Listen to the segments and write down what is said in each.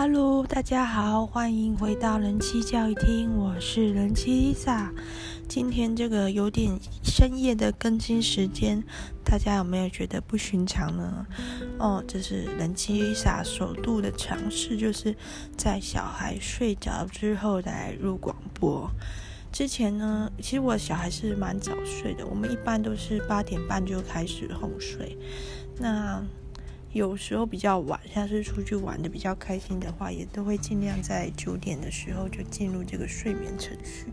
Hello，大家好，欢迎回到人妻教育厅，我是人妻 Lisa。今天这个有点深夜的更新时间，大家有没有觉得不寻常呢？哦，这是人妻 Lisa 首度的尝试，就是在小孩睡着之后来录广播。之前呢，其实我小孩是蛮早睡的，我们一般都是八点半就开始哄睡。那有时候比较晚，像是出去玩的比较开心的话，也都会尽量在九点的时候就进入这个睡眠程序。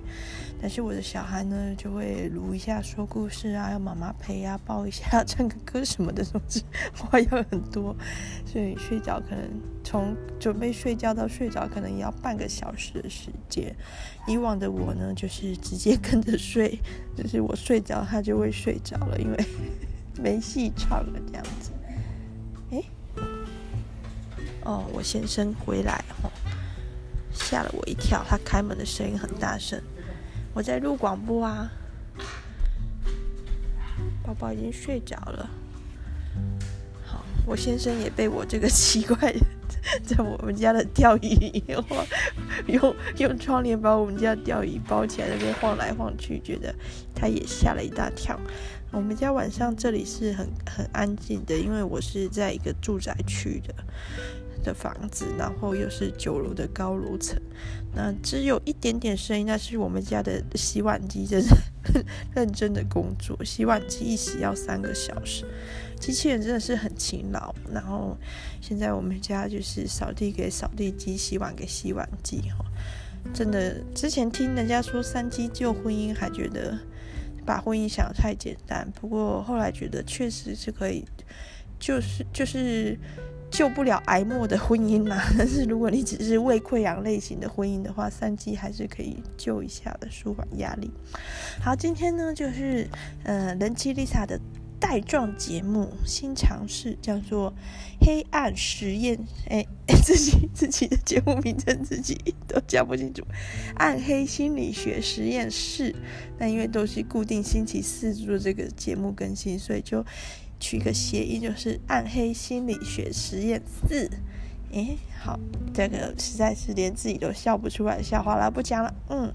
但是我的小孩呢，就会撸一下说故事啊，要妈妈陪啊，抱一下，唱个歌什么的，总之话要很多，所以睡觉可能从准备睡觉到睡着，可能也要半个小时的时间。以往的我呢，就是直接跟着睡，就是我睡着，他就会睡着了，因为没戏唱了这样子。哎，哦，我先生回来哦，吓了我一跳。他开门的声音很大声，我在录广播啊。宝宝已经睡着了。好，我先生也被我这个奇怪的，在我们家的钓鱼 用用窗帘把我们家的钓鱼包起来，那边晃来晃去，觉得他也吓了一大跳。我们家晚上这里是很很安静的，因为我是在一个住宅区的的房子，然后又是九楼的高楼层，那只有一点点声音。那是我们家的洗碗机真是 认真的工作，洗碗机一洗要三个小时，机器人真的是很勤劳。然后现在我们家就是扫地给扫地机，洗碗给洗碗机，哈，真的之前听人家说三机救婚姻，还觉得。把婚姻想得太简单，不过后来觉得确实是可以，就是就是救不了癌末的婚姻嘛。但是如果你只是胃溃疡类型的婚姻的话，三机还是可以救一下的，舒缓压力。好，今天呢就是呃人妻 Lisa 的。带状节目新尝试叫做《黑暗实验》，哎，自己自己的节目名称自己都讲不清楚，《暗黑心理学实验室》。那因为都是固定星期四做这个节目更新，所以就取个谐音，就是《暗黑心理学实验室》。诶，好，这个实在是连自己都笑不出来笑话了，不讲了。嗯，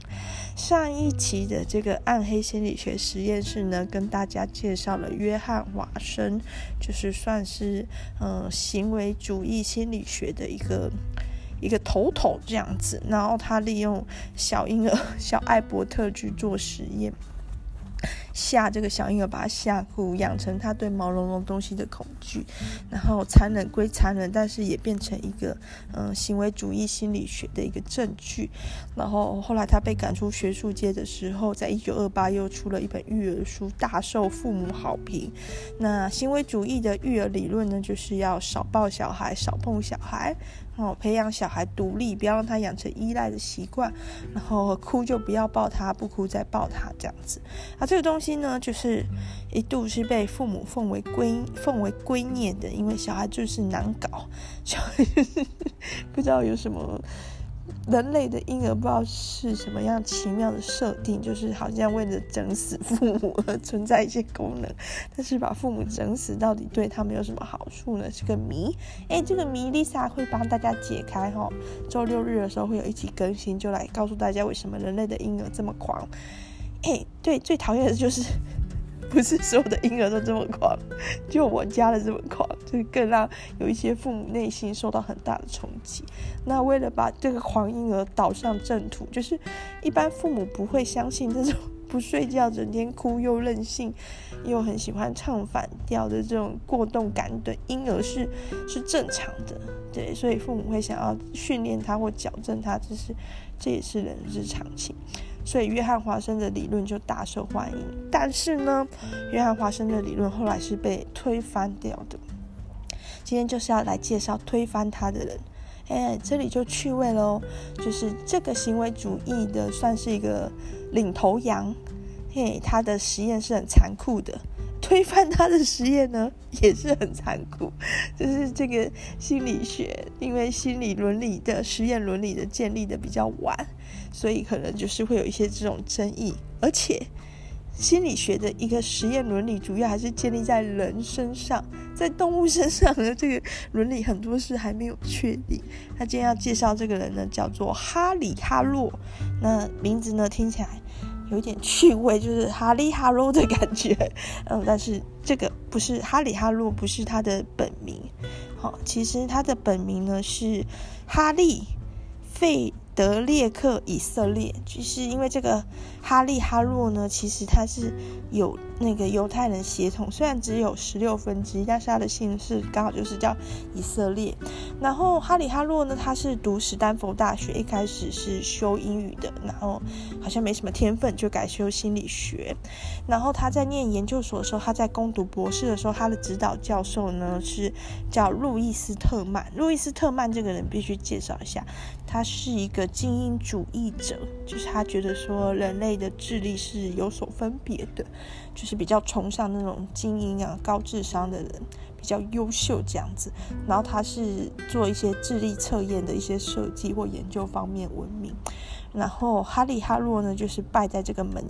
上一期的这个暗黑心理学实验室呢，跟大家介绍了约翰华生，就是算是嗯、呃、行为主义心理学的一个 一个头头这样子。然后他利用小婴儿小艾伯特去做实验。吓这个小婴儿，把他吓哭，养成他对毛茸茸东西的恐惧，然后残忍归残忍，但是也变成一个嗯行为主义心理学的一个证据。然后后来他被赶出学术界的时候，在一九二八又出了一本育儿书，大受父母好评。那行为主义的育儿理论呢，就是要少抱小孩，少碰小孩。哦，培养小孩独立，不要让他养成依赖的习惯。然后哭就不要抱他，不哭再抱他，这样子。啊，这个东西呢，就是一度是被父母奉为圭奉为圭臬的，因为小孩就是难搞，小孩 不知道有什么。人类的婴儿不知道是什么样奇妙的设定，就是好像为了整死父母而存在一些功能，但是把父母整死到底对他们有什么好处呢？是个谜。哎，这个谜 Lisa 会帮大家解开哈。周六日的时候会有一期更新，就来告诉大家为什么人类的婴儿这么狂。哎，对，最讨厌的就是。不是所有的婴儿都这么狂，就我家的这么狂，就更让有一些父母内心受到很大的冲击。那为了把这个狂婴儿导上正途，就是一般父母不会相信这种不睡觉、整天哭又任性又很喜欢唱反调的这种过动感的婴儿是是正常的。对，所以父母会想要训练他或矫正他，这是这也是人之常情。所以约翰华生的理论就大受欢迎，但是呢，约翰华生的理论后来是被推翻掉的。今天就是要来介绍推翻他的人，哎，这里就趣味喽，就是这个行为主义的算是一个领头羊，嘿，他的实验是很残酷的，推翻他的实验呢也是很残酷，就是这个心理学，因为心理伦理的实验伦理的建立的比较晚。所以可能就是会有一些这种争议，而且心理学的一个实验伦理，主要还是建立在人身上，在动物身上的这个伦理很多事还没有确定。他今天要介绍这个人呢，叫做哈里哈洛，那名字呢听起来有点趣味，就是哈利哈罗的感觉。嗯，但是这个不是哈里哈洛，不是他的本名。好，其实他的本名呢是哈利费。德列克以色列，就是因为这个哈利哈洛呢，其实他是有那个犹太人血统，虽然只有十六分之一，但是他的姓氏刚好就是叫以色列。然后哈里哈洛呢，他是读史丹佛大学，一开始是修英语的，然后好像没什么天分，就改修心理学。然后他在念研究所的时候，他在攻读博士的时候，他的指导教授呢是叫路易斯特曼。路易斯特曼这个人必须介绍一下，他是一个。精英主义者，就是他觉得说人类的智力是有所分别的，就是比较崇尚那种精英啊、高智商的人，比较优秀这样子。然后他是做一些智力测验的一些设计或研究方面闻名。然后哈利哈洛呢，就是拜在这个门，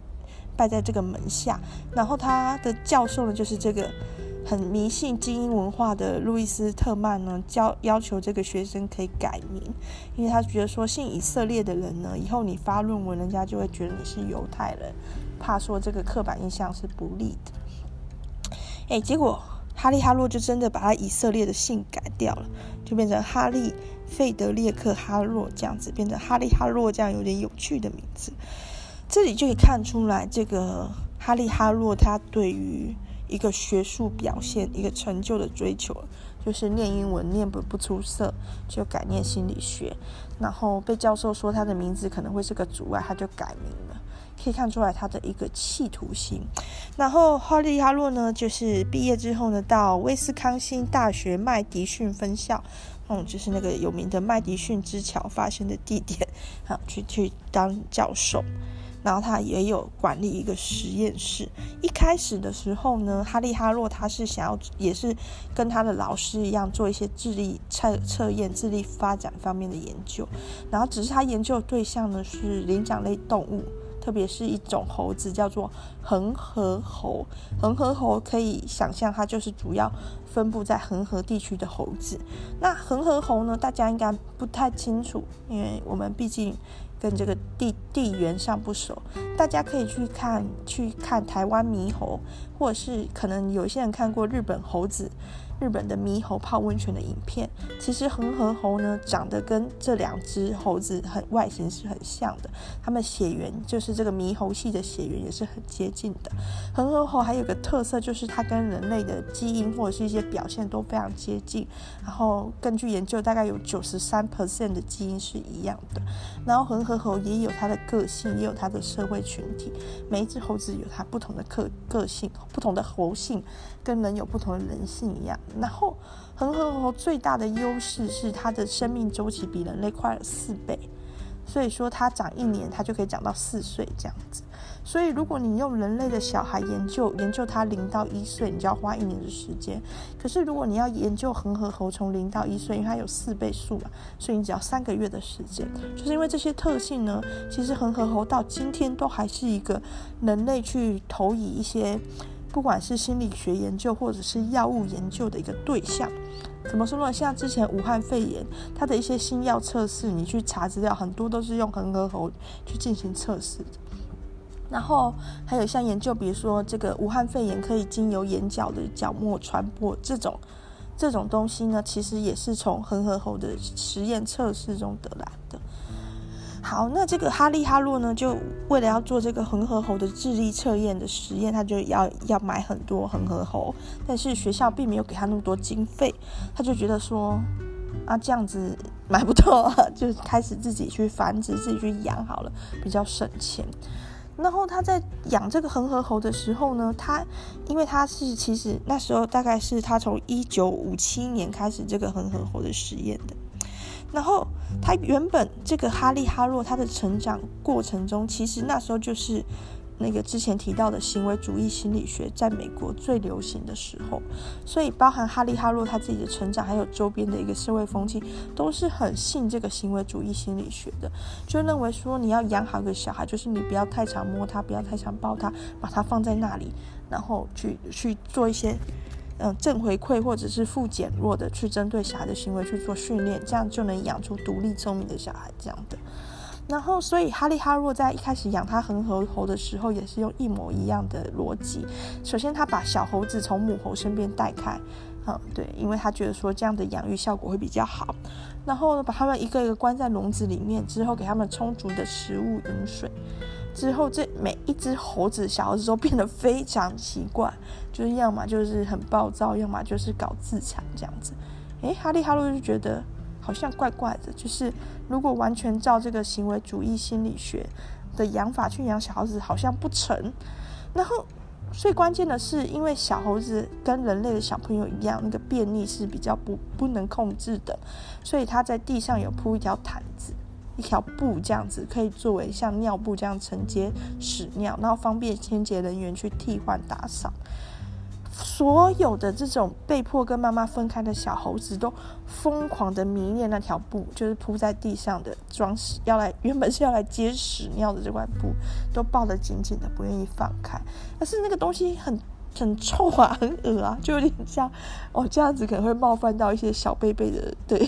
拜在这个门下。然后他的教授呢，就是这个。很迷信精英文化的路易斯特曼呢，教要求这个学生可以改名，因为他觉得说信以色列的人呢，以后你发论文，人家就会觉得你是犹太人，怕说这个刻板印象是不利的。哎，结果哈利哈洛就真的把他以色列的姓改掉了，就变成哈利费德列克哈洛这样子，变成哈利哈洛这样有点有趣的名字。这里就可以看出来，这个哈利哈洛他对于。一个学术表现，一个成就的追求，就是念英文念不不出色，就改念心理学。然后被教授说他的名字可能会是个阻碍，他就改名了。可以看出来他的一个企图心。然后哈利哈洛呢，就是毕业之后呢，到威斯康星大学麦迪逊分校，嗯，就是那个有名的麦迪逊之桥发生的地点，啊，去去当教授。然后他也有管理一个实验室。一开始的时候呢，哈利哈洛他是想要，也是跟他的老师一样，做一些智力测测验、智力发展方面的研究。然后只是他研究的对象呢是灵长类动物，特别是一种猴子叫做恒河猴。恒河猴可以想象，它就是主要分布在恒河地区的猴子。那恒河猴呢，大家应该不太清楚，因为我们毕竟。跟这个地地缘上不熟，大家可以去看去看台湾猕猴，或者是可能有些人看过日本猴子。日本的猕猴泡温泉的影片，其实恒河猴呢长得跟这两只猴子很外形是很像的，它们血缘就是这个猕猴系的血缘也是很接近的。恒河猴还有个特色就是它跟人类的基因或者是一些表现都非常接近，然后根据研究大概有九十三 percent 的基因是一样的。然后恒河猴也有它的个性，也有它的社会群体，每一只猴子有它不同的个个性，不同的猴性跟人有不同的人性一样。然后，恒河猴最大的优势是它的生命周期比人类快了四倍，所以说它长一年，它就可以长到四岁这样子。所以如果你用人类的小孩研究研究它零到一岁，你就要花一年的时间。可是如果你要研究恒河猴从零到一岁，因为它有四倍数嘛，所以你只要三个月的时间。就是因为这些特性呢，其实恒河猴到今天都还是一个人类去投以一些。不管是心理学研究或者是药物研究的一个对象，怎么说呢？像之前武汉肺炎，它的一些新药测试，你去查资料，很多都是用恒河猴去进行测试。然后还有像研究，比如说这个武汉肺炎可以经由眼角的角膜传播，这种这种东西呢，其实也是从恒河猴的实验测试中得来。好，那这个哈利哈洛呢，就为了要做这个恒河猴的智力测验的实验，他就要要买很多恒河猴，但是学校并没有给他那么多经费，他就觉得说，啊这样子买不到，就开始自己去繁殖，自己去养好了，比较省钱。然后他在养这个恒河猴的时候呢，他因为他是其实那时候大概是他从一九五七年开始这个恒河猴的实验的。然后他原本这个哈利哈洛他的成长过程中，其实那时候就是那个之前提到的行为主义心理学在美国最流行的时候，所以包含哈利·哈洛他自己的成长，还有周边的一个社会风气，都是很信这个行为主义心理学的，就认为说你要养好个小孩，就是你不要太常摸他，不要太常抱他，把他放在那里，然后去去做一些嗯正回馈或者是负减弱的去针对小孩的行为去做训练，这样就能养出独立聪明的小孩，这样的。然后，所以哈利·哈洛在一开始养他恒河猴的时候，也是用一模一样的逻辑。首先，他把小猴子从母猴身边带开，嗯，对，因为他觉得说这样的养育效果会比较好。然后呢，把他们一个一个关在笼子里面，之后给他们充足的食物、饮水。之后，这每一只猴子小猴子都变得非常奇怪，就是要么就是很暴躁，要么就是搞自残这样子。诶，哈利·哈洛就觉得。好像怪怪的，就是如果完全照这个行为主义心理学的养法去养小猴子，好像不成。然后最关键的是，因为小猴子跟人类的小朋友一样，那个便利是比较不不能控制的，所以他在地上有铺一条毯子、一条布，这样子可以作为像尿布这样承接屎尿，然后方便清洁人员去替换打扫。所有的这种被迫跟妈妈分开的小猴子都疯狂的迷恋那条布，就是铺在地上的装饰，要来原本是要来接屎尿的这块布，都抱得紧紧的，不愿意放开。但是那个东西很 很臭啊，很恶啊，就有点像哦，这样子可能会冒犯到一些小贝贝的对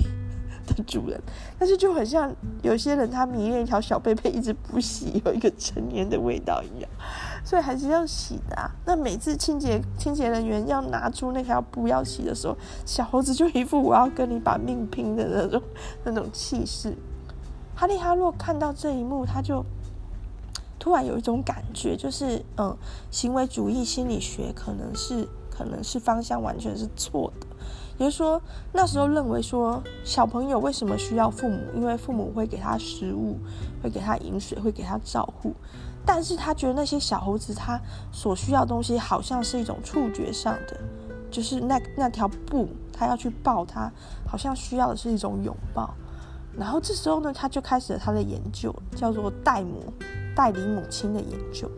的主人，但是就很像有些人他迷恋一条小贝贝，一直不洗，有一个陈年的味道一样。所以还是要洗的啊。那每次清洁清洁人员要拿出那条布要洗的时候，小猴子就一副我要跟你把命拼的那种那种气势。哈利哈洛看到这一幕，他就突然有一种感觉，就是嗯，行为主义心理学可能是可能是方向完全是错的。也就是说，那时候认为说小朋友为什么需要父母？因为父母会给他食物，会给他饮水，会给他照顾。但是他觉得那些小猴子他所需要的东西好像是一种触觉上的，就是那那条布，他要去抱它，好像需要的是一种拥抱。然后这时候呢，他就开始了他的研究，叫做代母代理母亲的研究。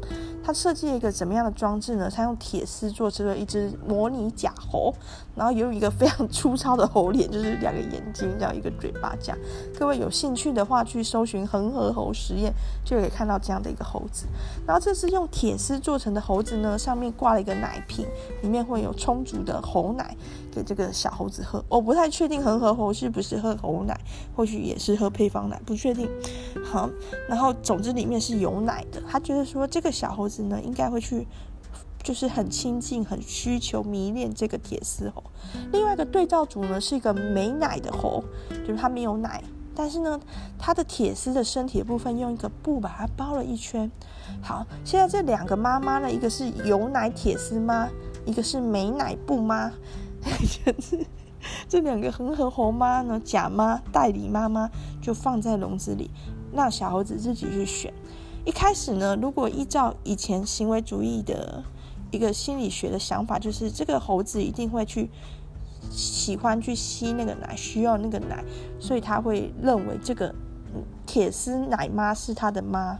他设计了一个怎么样的装置呢？他用铁丝做出了一只模拟假猴，然后有一个非常粗糙的猴脸，就是两个眼睛，这样一个嘴巴这样。各位有兴趣的话，去搜寻恒河猴实验，就可以看到这样的一个猴子。然后这是用铁丝做成的猴子呢，上面挂了一个奶瓶，里面会有充足的猴奶给这个小猴子喝。我不太确定恒河猴是不是喝猴奶，或许也是喝配方奶，不确定。好，然后总之里面是有奶的。他觉得说这个小猴子。呢，应该会去，就是很亲近、很需求、迷恋这个铁丝猴。另外一个对照组呢，是一个没奶的猴，就是它没有奶，但是呢，它的铁丝的身体部分用一个布把它包了一圈。好，现在这两个妈妈呢，一个是有奶铁丝妈，一个是没奶布妈，就 是这两个恒河猴妈呢，假妈代理妈妈就放在笼子里，让小猴子自己去选。一开始呢，如果依照以前行为主义的一个心理学的想法，就是这个猴子一定会去喜欢去吸那个奶，需要那个奶，所以他会认为这个铁丝奶妈是他的妈。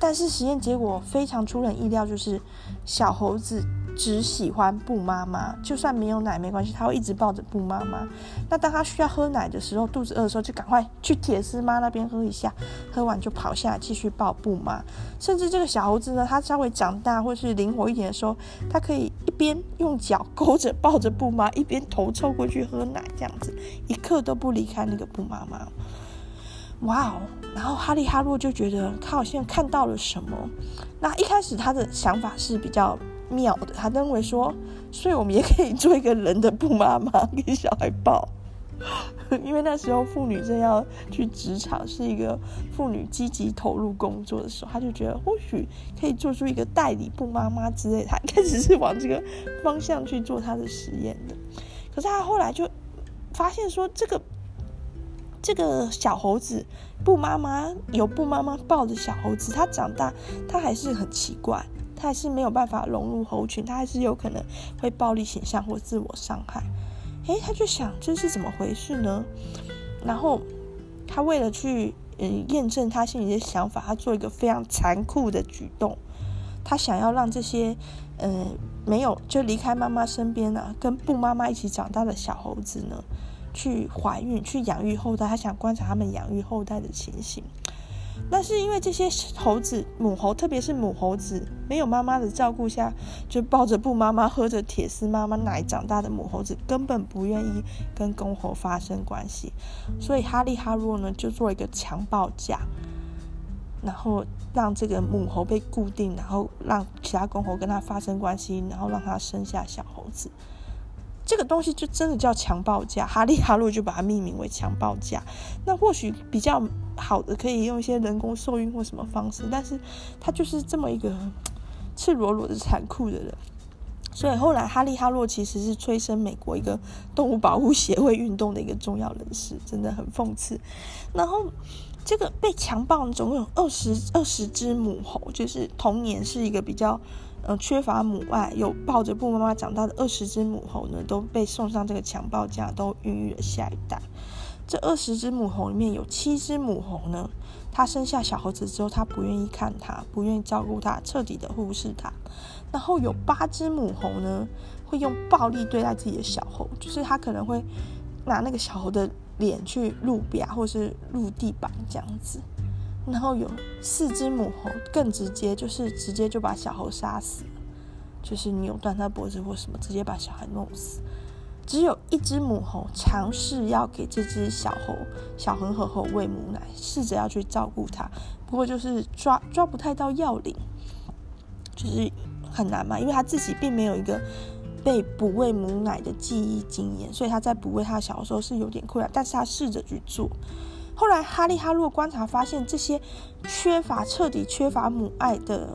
但是实验结果非常出人意料，就是小猴子。只喜欢布妈妈，就算没有奶没关系，他会一直抱着布妈妈。那当他需要喝奶的时候，肚子饿的时候，就赶快去铁丝妈那边喝一下，喝完就跑下来继续抱布妈。甚至这个小猴子呢，他稍微长大或是灵活一点的时候，他可以一边用脚勾着抱着布妈，一边头凑过去喝奶，这样子一刻都不离开那个布妈妈。哇哦！然后哈利哈洛就觉得他好像看到了什么。那一开始他的想法是比较。妙的，他认为说，所以我们也可以做一个人的布妈妈 给小孩抱，因为那时候妇女正要去职场，是一个妇女积极投入工作的时候，他就觉得或许可以做出一个代理布妈妈之类的，他开始是往这个方向去做他的实验的。可是他后来就发现说，这个这个小猴子布妈妈有布妈妈抱着小猴子，他长大他还是很奇怪。他还是没有办法融入猴群，他还是有可能会暴力倾向或自我伤害。诶，他就想这是怎么回事呢？然后他为了去嗯验证他心里的想法，他做一个非常残酷的举动。他想要让这些，嗯、没有就离开妈妈身边、啊，跟布妈妈一起长大的小猴子呢，去怀孕，去养育后代。他想观察他们养育后代的情形。但是因为这些猴子，母猴，特别是母猴子，没有妈妈的照顾下，就抱着布妈妈、喝着铁丝妈妈奶长大的母猴子，根本不愿意跟公猴发生关系。所以哈利哈洛呢，就做一个强暴架。然后让这个母猴被固定，然后让其他公猴跟他发生关系，然后让他生下小猴子。这个东西就真的叫强暴价，哈利哈洛就把它命名为强暴价。那或许比较好的可以用一些人工受孕或什么方式，但是他就是这么一个 赤裸裸的残酷的人。所以后来哈利哈洛其实是催生美国一个动物保护协会运动的一个重要人士，真的很讽刺。然后。这个被强暴总共有二十二十只母猴，就是童年是一个比较呃缺乏母爱，有抱着布妈妈长大的二十只母猴呢，都被送上这个强暴架，都孕育了下一代。这二十只母猴里面有七只母猴呢，它生下小猴子之后，它不愿意看它，不愿意照顾它，彻底的忽视它。然后有八只母猴呢，会用暴力对待自己的小猴，就是它可能会拿那个小猴的。脸去路边或是露地板这样子，然后有四只母猴更直接，就是直接就把小猴杀死，就是扭断它脖子或什么，直接把小孩弄死。只有一只母猴尝试要给这只小猴小恒河猴喂母奶，试着要去照顾它，不过就是抓抓不太到要领，就是很难嘛，因为他自己并没有一个。被哺喂母奶的记忆经验，所以他在哺喂他小的时候是有点困难，但是他试着去做。后来哈利哈洛观察发现，这些缺乏彻底缺乏母爱的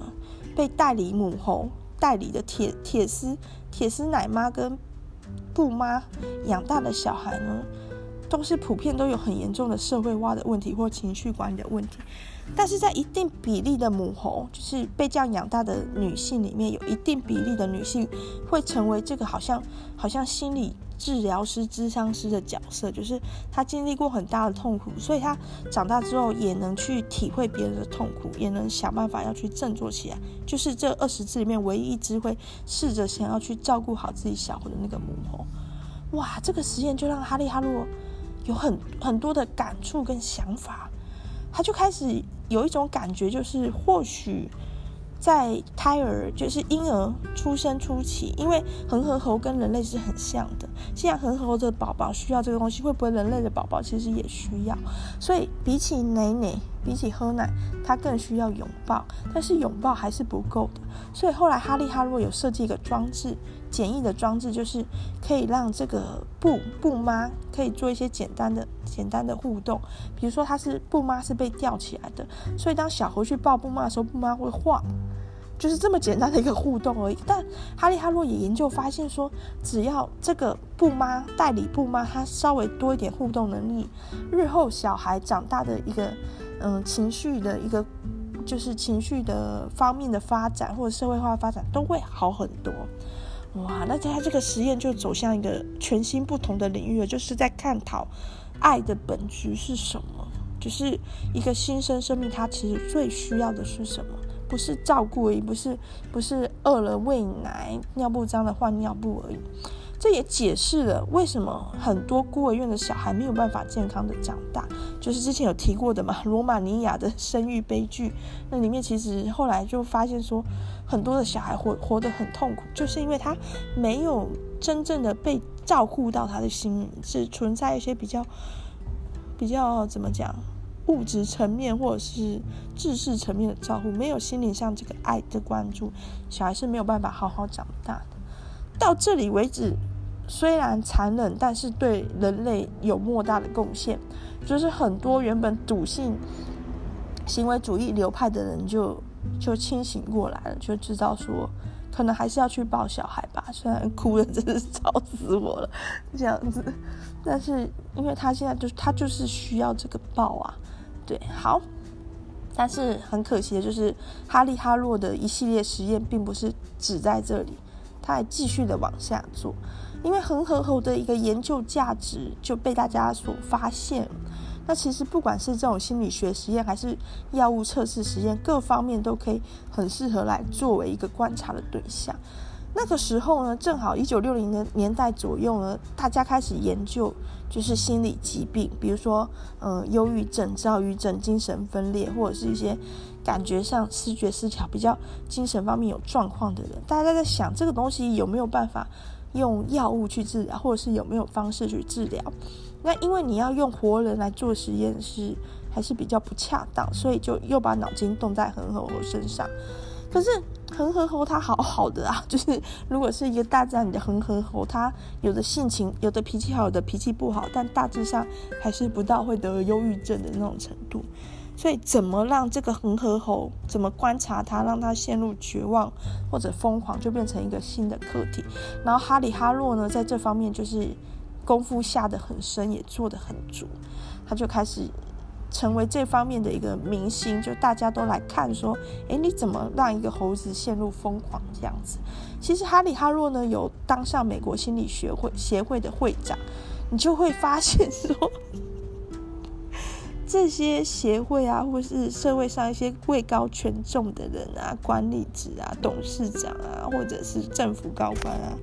被代理母猴代理的铁铁丝铁丝奶妈跟布妈养大的小孩呢，都是普遍都有很严重的社会化的问题或情绪管理的问题。但是在一定比例的母猴，就是被这样养大的女性里面，有一定比例的女性会成为这个好像好像心理治疗师、咨商师的角色，就是她经历过很大的痛苦，所以她长大之后也能去体会别人的痛苦，也能想办法要去振作起来。就是这二十只里面唯一一只会试着想要去照顾好自己小猴的那个母猴。哇，这个实验就让哈利哈洛有很很多的感触跟想法。他就开始有一种感觉，就是或许在胎儿，就是婴儿出生初期，因为恒河猴跟人类是很像的。既然恒河猴的宝宝需要这个东西，会不会人类的宝宝其实也需要？所以比起奶奶，比起喝奶，他更需要拥抱。但是拥抱还是不够的，所以后来哈利哈洛有设计一个装置。简易的装置就是可以让这个布布妈可以做一些简单的简单的互动，比如说它是布妈是被吊起来的，所以当小猴去抱布妈的时候，布妈会晃，就是这么简单的一个互动而已。但哈利哈洛也研究发现说，只要这个布妈代理布妈，她稍微多一点互动能力，日后小孩长大的一个嗯情绪的一个就是情绪的方面的发展或者社会化发展都会好很多。哇，那他这个实验就走向一个全新不同的领域了，就是在探讨爱的本质是什么，就是一个新生生命，他其实最需要的是什么？不是照顾而已，不是不是饿了喂奶，尿布脏了换尿布而已。这也解释了为什么很多孤儿院的小孩没有办法健康的长大，就是之前有提过的嘛，罗马尼亚的生育悲剧。那里面其实后来就发现说，很多的小孩活活得很痛苦，就是因为他没有真正的被照顾到他的心灵，是存在一些比较比较怎么讲，物质层面或者是知识层面的照顾，没有心灵上这个爱的关注，小孩是没有办法好好长大的。到这里为止。虽然残忍，但是对人类有莫大的贡献。就是很多原本笃信行为主义流派的人就，就清醒过来了，就知道说，可能还是要去抱小孩吧。虽然哭的真是吵死我了，这样子，但是因为他现在就他就是需要这个抱啊，对，好。但是很可惜的就是，哈利哈洛的一系列实验并不是只在这里，他还继续的往下做。因为恒河猴的一个研究价值就被大家所发现，那其实不管是这种心理学实验，还是药物测试实验，各方面都可以很适合来作为一个观察的对象。那个时候呢，正好一九六零年年代左右呢，大家开始研究就是心理疾病，比如说呃，忧郁症、躁郁症、精神分裂，或者是一些感觉上视觉失调、比较精神方面有状况的人，大家在想这个东西有没有办法用药物去治疗，或者是有没有方式去治疗？那因为你要用活人来做实验是还是比较不恰当，所以就又把脑筋动在恒河猴身上。可是恒河猴它好好的啊，就是如果是一个大自然里的恒河猴，它有的性情，有的脾气好，有的脾气不好，但大致上还是不到会得忧郁症的那种程度。所以怎么让这个恒河猴，怎么观察它，让它陷入绝望或者疯狂，就变成一个新的课题。然后哈里哈洛呢，在这方面就是功夫下得很深，也做得很足，他就开始。成为这方面的一个明星，就大家都来看说，诶，你怎么让一个猴子陷入疯狂这样子？其实哈里哈洛呢，有当上美国心理学会协会的会长，你就会发现说，这些协会啊，或是社会上一些位高权重的人啊，管理职啊，董事长啊，或者是政府高官啊，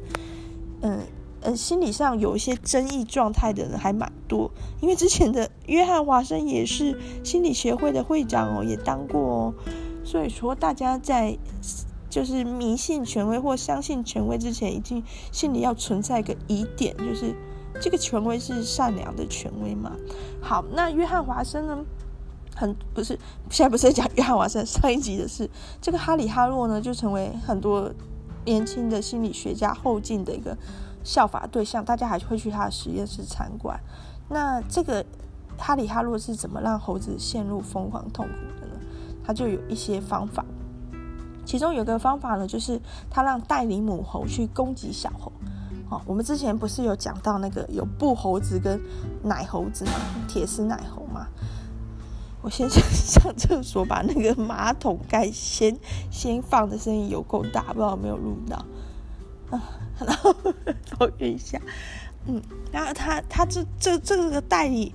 嗯。呃，心理上有一些争议状态的人还蛮多，因为之前的约翰华生也是心理协会的会长哦，也当过哦。所以说，大家在就是迷信权威或相信权威之前，已经心里要存在一个疑点，就是这个权威是善良的权威嘛？好，那约翰华生呢？很不是，现在不是在讲约翰华生，上一集的事这个哈里哈洛呢，就成为很多年轻的心理学家后进的一个。效法对象，大家还会去他的实验室参观。那这个哈里哈洛是怎么让猴子陷入疯狂痛苦的呢？他就有一些方法，其中有个方法呢，就是他让代理母猴去攻击小猴。哦，我们之前不是有讲到那个有布猴子跟奶猴子吗？铁丝奶猴吗？我先 上上厕所，把那个马桶盖先先放的声音有够大，不知道有没有录到。啊，然后 抱怨一下，嗯，然后他他这这这个代理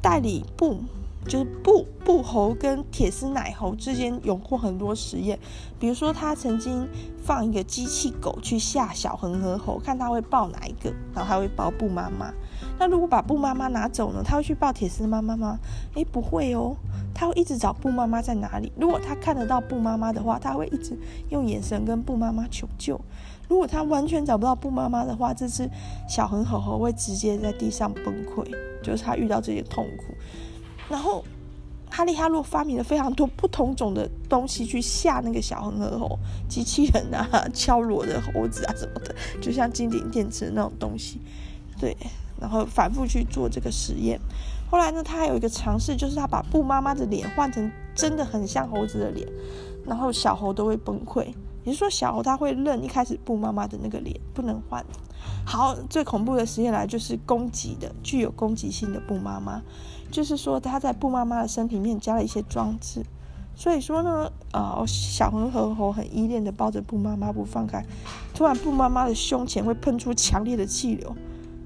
代理布就是布布猴跟铁丝奶猴之间有过很多实验，比如说他曾经放一个机器狗去吓小恒河猴，看他会抱哪一个，然后他会抱布妈妈。那如果把布妈妈拿走呢？他会去抱铁丝妈妈吗？诶，不会哦，他会一直找布妈妈在哪里。如果他看得到布妈妈的话，他会一直用眼神跟布妈妈求救。如果他完全找不到布妈妈的话，这只小恒河猴会直接在地上崩溃，就是他遇到这些痛苦。然后哈利哈洛发明了非常多不同种的东西去吓那个小恒河猴，机器人啊、敲锣的猴子啊什么的，就像金顶电池那种东西。对，然后反复去做这个实验。后来呢，他还有一个尝试，就是他把布妈妈的脸换成真的很像猴子的脸，然后小猴都会崩溃。也就是说，小猴它会认一开始布妈妈的那个脸，不能换。好，最恐怖的实验来就是攻击的，具有攻击性的布妈妈。就是说，它在布妈妈的身体面加了一些装置，所以说呢，呃，小恒河猴很依恋的抱着布妈妈不放开，突然布妈妈的胸前会喷出强烈的气流，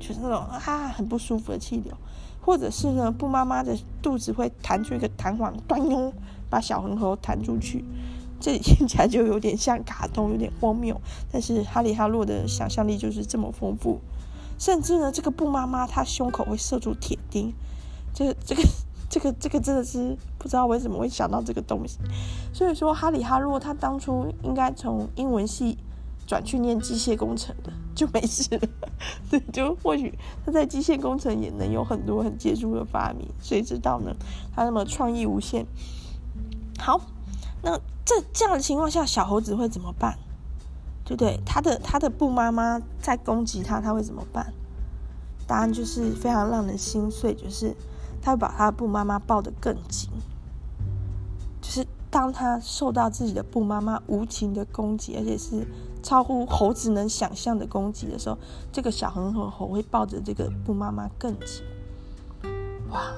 就是那种啊很不舒服的气流，或者是呢，布妈妈的肚子会弹出一个弹簧，断哟，把小恒河弹出去。这里听起来就有点像卡通，有点荒谬。但是哈利哈洛的想象力就是这么丰富，甚至呢，这个布妈妈她胸口会射出铁钉，这个这个这个这个真的是不知道为什么会想到这个东西。所以说哈里哈洛他当初应该从英文系转去念机械工程的，就没事了。对，就或许他在机械工程也能有很多很杰出的发明，谁知道呢？他那么创意无限。好，那。这这样的情况下，小猴子会怎么办？对不对？他的他的布妈妈在攻击他，他会怎么办？答案就是非常让人心碎，就是他会把他的布妈妈抱得更紧。就是当他受到自己的布妈妈无情的攻击，而且是超乎猴子能想象的攻击的时候，这个小恒河猴会抱着这个布妈妈更紧。哇！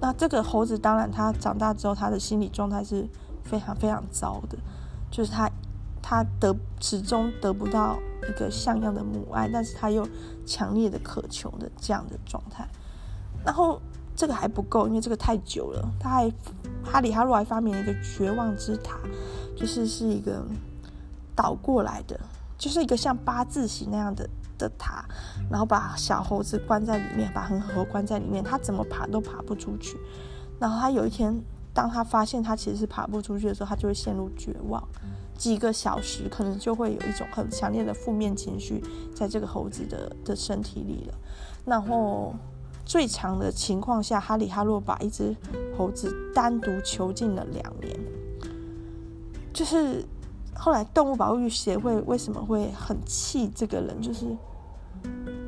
那这个猴子当然，他长大之后，他的心理状态是。非常非常糟的，就是他，他得始终得不到一个像样的母爱，但是他又强烈的渴求的这样的状态。然后这个还不够，因为这个太久了。他还哈里哈洛还发明了一个绝望之塔，就是是一个倒过来的，就是一个像八字形那样的的塔，然后把小猴子关在里面，把恒河关在里面，他怎么爬都爬不出去。然后他有一天，当他发现他其实是爬不出去的时候，他就会陷入绝望，几个小时可能就会有一种很强烈的负面情绪在这个猴子的的身体里了。然后最长的情况下，哈里哈洛把一只猴子单独囚禁了两年。就是后来动物保护协会为什么会很气这个人，就是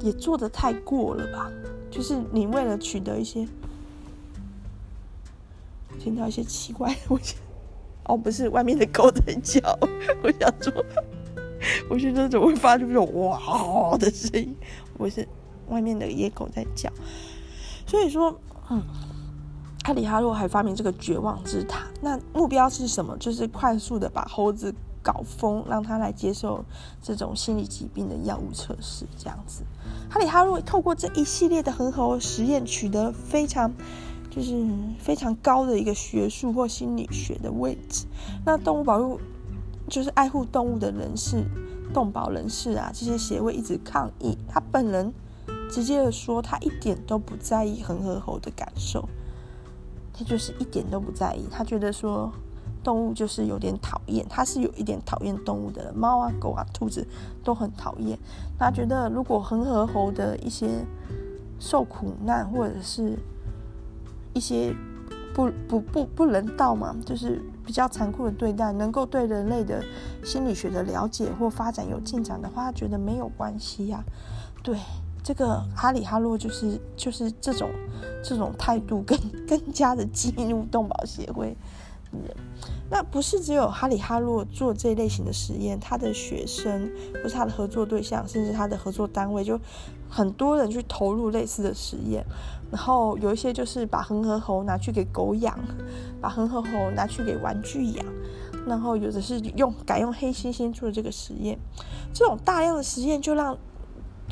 也做的太过了吧？就是你为了取得一些。听到一些奇怪的东西，哦，不是外面的狗在叫。我想说，我现在怎么会发出这种哇的声音？不是外面的野狗在叫。所以说，嗯，哈里哈洛还发明这个绝望之塔，那目标是什么？就是快速的把猴子搞疯，让他来接受这种心理疾病的药物测试，这样子。哈里哈洛透过这一系列的恒河实验，取得非常。就是非常高的一个学术或心理学的位置。那动物保护，就是爱护动物的人士、动保人士啊，这些协会一直抗议。他本人直接的说，他一点都不在意恒河猴的感受，他就是一点都不在意。他觉得说，动物就是有点讨厌，他是有一点讨厌动物的，猫啊、狗啊、兔子都很讨厌。他觉得，如果恒河猴的一些受苦难，或者是一些不不不不人道嘛，就是比较残酷的对待，能够对人类的心理学的了解或发展有进展的话，他觉得没有关系呀、对，这个哈里哈洛就是就是这种这种态度更更加的激怒动保协会。那不是只有哈里哈洛做这类型的实验，他的学生或是他的合作对象，甚至他的合作单位，就很多人去投入类似的实验。然后有一些就是把恒河猴拿去给狗养，把恒河猴拿去给玩具养，然后有的是用改用黑猩猩做这个实验。这种大量的实验就让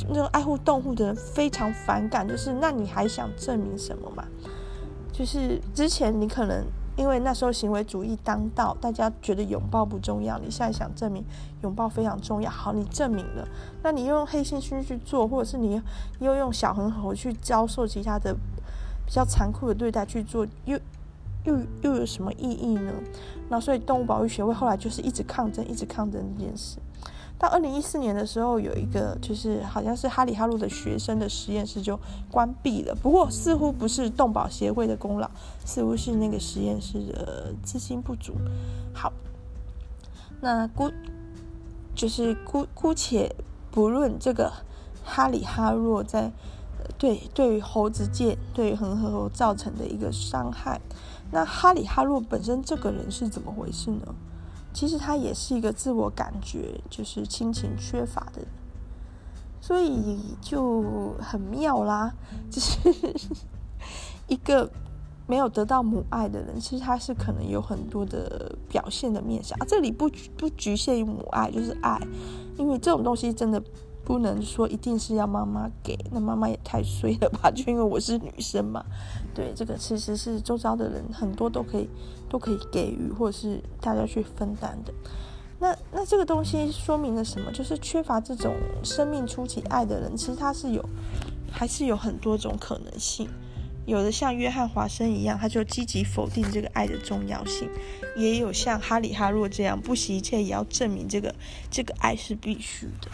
那种爱护动物的人非常反感，就是那你还想证明什么嘛？就是之前你可能。因为那时候行为主义当道，大家觉得拥抱不重要。你现在想证明拥抱非常重要，好，你证明了。那你又用黑猩猩去做，或者是你又用小恒猴去遭受其他的比较残酷的对待去做，又又又有什么意义呢？那所以动物保育协会后来就是一直抗争，一直抗争这件事。到二零一四年的时候，有一个就是好像是哈里哈洛的学生的实验室就关闭了。不过似乎不是动保协会的功劳，似乎是那个实验室的资金不足。好，那姑就是姑姑且不论这个哈里哈洛在对对于猴子界对于恒河猴造成的一个伤害，那哈里哈洛本身这个人是怎么回事呢？其实他也是一个自我感觉就是亲情缺乏的人，所以就很妙啦。就是 一个没有得到母爱的人，其实他是可能有很多的表现的面向啊。这里不不局限于母爱，就是爱，因为这种东西真的。不能说一定是要妈妈给，那妈妈也太衰了吧？就因为我是女生嘛，对，这个其实是周遭的人很多都可以都可以给予，或者是大家去分担的。那那这个东西说明了什么？就是缺乏这种生命初期爱的人，其实他是有还是有很多种可能性。有的像约翰华生一样，他就积极否定这个爱的重要性；也有像哈里哈洛这样，不惜一切也要证明这个这个爱是必须的。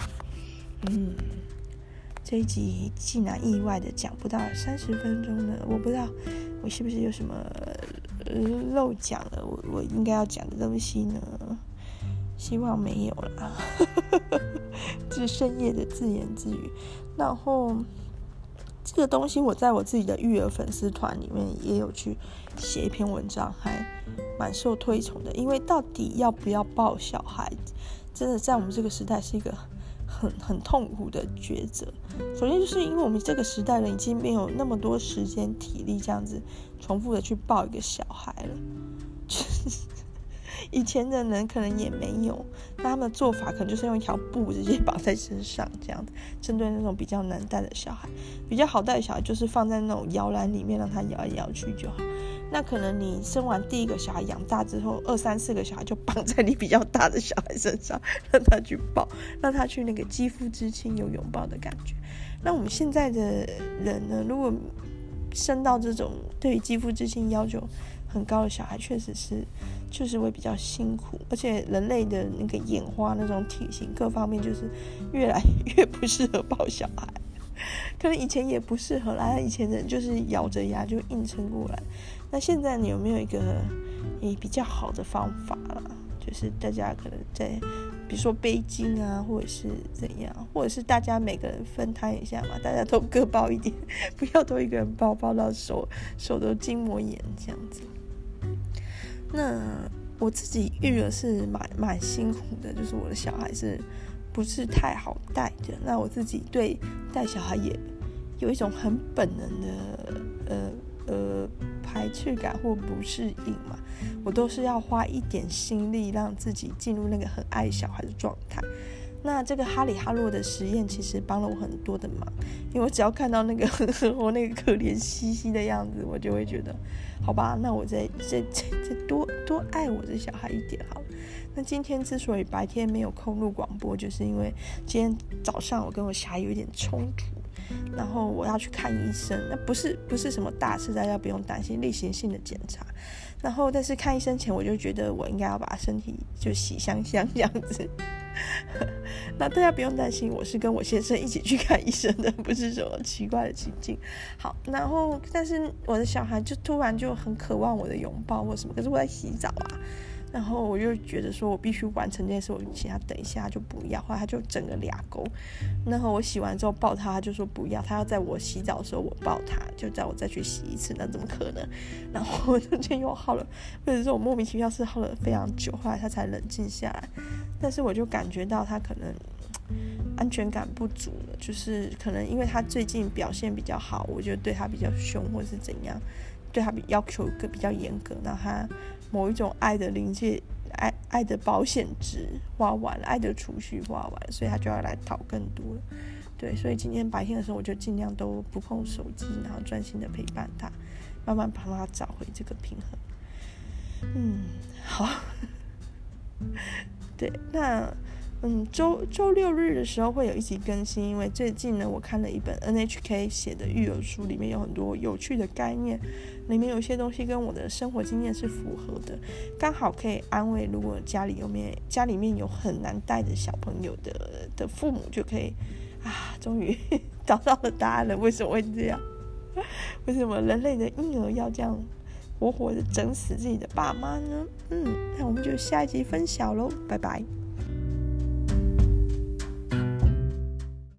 嗯，这一集竟然意外的讲不到三十分钟呢，我不知道我是不是有什么漏讲了，我我应该要讲的东西呢？希望没有了，这是深夜的自言自语。然后这个东西我在我自己的育儿粉丝团里面也有去写一篇文章，还蛮受推崇的。因为到底要不要抱小孩，真的在我们这个时代是一个。很很痛苦的抉择。首先，就是因为我们这个时代人已经没有那么多时间体力这样子重复的去抱一个小孩了，以前的人可能也没有，那他们的做法可能就是用一条布直接绑在身上，这样子。针对那种比较难带的小孩，比较好带的小孩就是放在那种摇篮里面，让他摇来摇去就好。那可能你生完第一个小孩养大之后，二三四个小孩就绑在你比较大的小孩身上，让他去抱，让他去那个肌肤之亲有拥抱的感觉。那我们现在的人呢，如果生到这种对于肌肤之亲要求很高的小孩，确实是就是会比较辛苦，而且人类的那个眼花那种体型各方面，就是越来 越不适合抱小孩。可能以前也不适合啦，以前人就是咬着牙就硬撑过来。那现在你有没有一个诶比较好的方法啦？就是大家可能在，比如说背巾啊，或者是怎样，或者是大家每个人分摊一下嘛，大家都各抱一点，不要都一个人抱，抱到手手都筋膜炎这样子。那我自己育儿是蛮蛮辛苦的，就是我的小孩是不是太好带的？那我自己对带小孩也有一种很本能的呃。呃，排斥感或不适应嘛，我都是要花一点心力让自己进入那个很爱小孩的状态。那这个哈里哈洛的实验其实帮了我很多的忙，因为我只要看到那个 我那个可怜兮兮的样子，我就会觉得，好吧，那我再再再再多多爱我的小孩一点好了。那今天之所以白天没有空录广播，就是因为今天早上我跟我小孩有一点冲突。然后我要去看医生，那不是不是什么大事，大家不用担心，例行性的检查。然后，但是看医生前，我就觉得我应该要把身体就洗香香这样子。那大家不用担心，我是跟我先生一起去看医生的，不是什么奇怪的情境。好，然后但是我的小孩就突然就很渴望我的拥抱或什么，可是我在洗澡啊。然后我就觉得说，我必须完成这件事。我请他等一下就不要，后来他就整个俩勾。然后我洗完之后抱他，他就说不要，他要在我洗澡的时候我抱他，就叫我再去洗一次。那怎么可能？然后我中间又耗了，或者说我莫名其妙是耗了非常久，后来他才冷静下来。但是我就感觉到他可能安全感不足了，就是可能因为他最近表现比较好，我就对他比较凶，或是怎样，对他比要求个比较严格，然后他。某一种爱的临界，爱爱的保险值花完了，爱的储蓄花完，所以他就要来讨更多了。对，所以今天白天的时候，我就尽量都不碰手机，然后专心的陪伴他，慢慢帮他找回这个平衡。嗯，好。对，那。嗯，周周六日的时候会有一集更新，因为最近呢，我看了一本 NHK 写的育儿书，里面有很多有趣的概念，里面有些东西跟我的生活经验是符合的，刚好可以安慰如果家里有面家里面有很难带的小朋友的的父母，就可以啊，终于 找到了答案了，为什么会这样？为什么人类的婴儿要这样活活的整死自己的爸妈呢？嗯，那我们就下一集分享喽，拜拜。